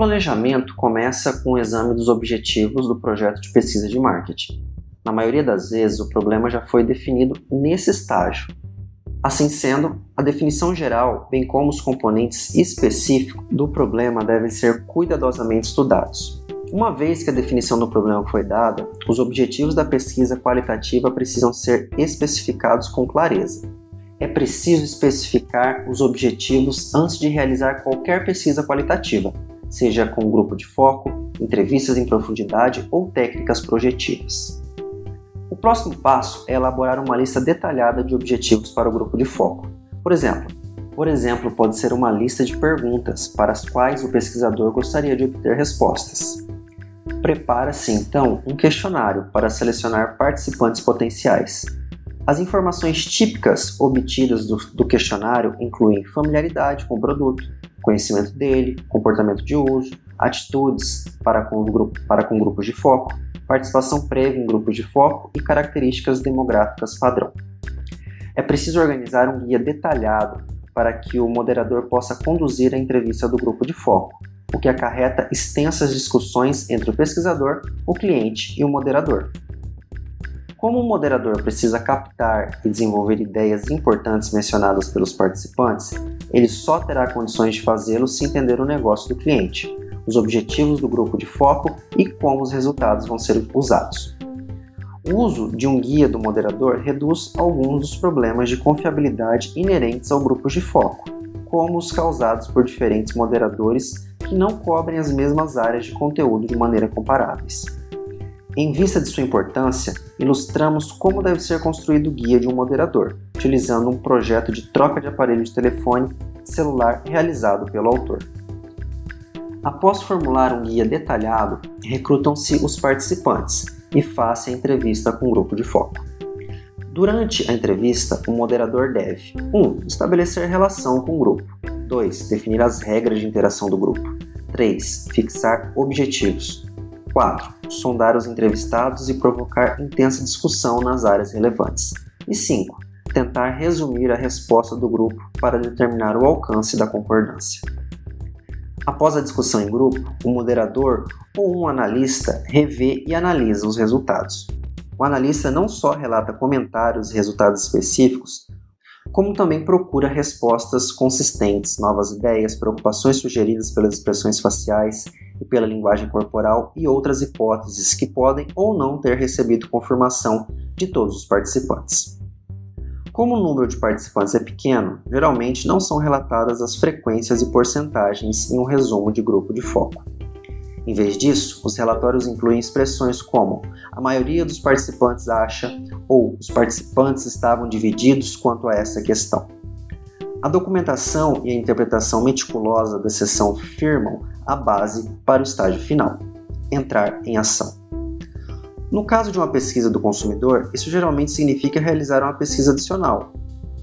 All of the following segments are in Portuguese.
planejamento começa com o exame dos objetivos do projeto de pesquisa de marketing. Na maioria das vezes, o problema já foi definido nesse estágio. Assim sendo, a definição geral, bem como os componentes específicos do problema devem ser cuidadosamente estudados. Uma vez que a definição do problema foi dada, os objetivos da pesquisa qualitativa precisam ser especificados com clareza. É preciso especificar os objetivos antes de realizar qualquer pesquisa qualitativa, seja com grupo de foco, entrevistas em profundidade ou técnicas projetivas. O próximo passo é elaborar uma lista detalhada de objetivos para o grupo de foco. Por exemplo, por exemplo, pode ser uma lista de perguntas para as quais o pesquisador gostaria de obter respostas. Prepara-se então um questionário para selecionar participantes potenciais. As informações típicas obtidas do, do, questionário incluem familiaridade com o produto, conhecimento dele, comportamento de uso, atitudes para com, grupo, para com grupos de foco, participação prévia em grupos de foco e características demográficas padrão. É preciso organizar um guia detalhado para que o moderador possa conduzir a entrevista do grupo de foco, o que acarreta extensas discussões entre o pesquisador, o cliente e o moderador. Como o moderador precisa captar e desenvolver ideias importantes mencionadas pelos participantes, ele só terá condições de fazê-lo se entender o negócio do cliente, os objetivos do grupo de foco e como os resultados vão ser usados. O uso de um guia do moderador reduz alguns dos problemas de confiabilidade inerentes ao grupo de foco, como os causados por diferentes moderadores que não cobrem as mesmas áreas de conteúdo de maneira comparáveis. Em vista de sua importância, ilustramos como deve ser construído o guia de um moderador, utilizando um projeto de troca de aparelho de telefone celular realizado pelo autor. Após formular um guia detalhado, recrutam-se os participantes e faça a entrevista com o grupo de foco. Durante a entrevista, o moderador deve 1. Um, estabelecer relação com o grupo. 2. Definir as regras de interação do grupo. 3. Fixar objetivos. 4. Sondar os entrevistados e provocar intensa discussão nas áreas relevantes. E 5. Tentar resumir a resposta do grupo para determinar o alcance da concordância. Após a discussão em grupo, o moderador ou um analista revê e analisa os resultados. O analista não só relata comentários e resultados específicos, como também procura respostas consistentes, novas ideias, preocupações sugeridas pelas expressões faciais e pela linguagem corporal e outras hipóteses que podem ou não ter recebido confirmação de todos os participantes. Como o número de participantes é pequeno, geralmente não são relatadas as frequências e porcentagens em um resumo de grupo de foco. Em vez disso, os relatórios incluem expressões como a maioria dos participantes acha ou os participantes estavam divididos quanto a essa questão. A documentação e a interpretação meticulosa da sessão firmam a base para o estágio final entrar em ação. No caso de uma pesquisa do consumidor, isso geralmente significa realizar uma pesquisa adicional,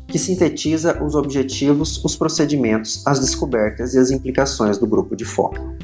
que sintetiza os objetivos, os procedimentos, as descobertas e as implicações do grupo de foco.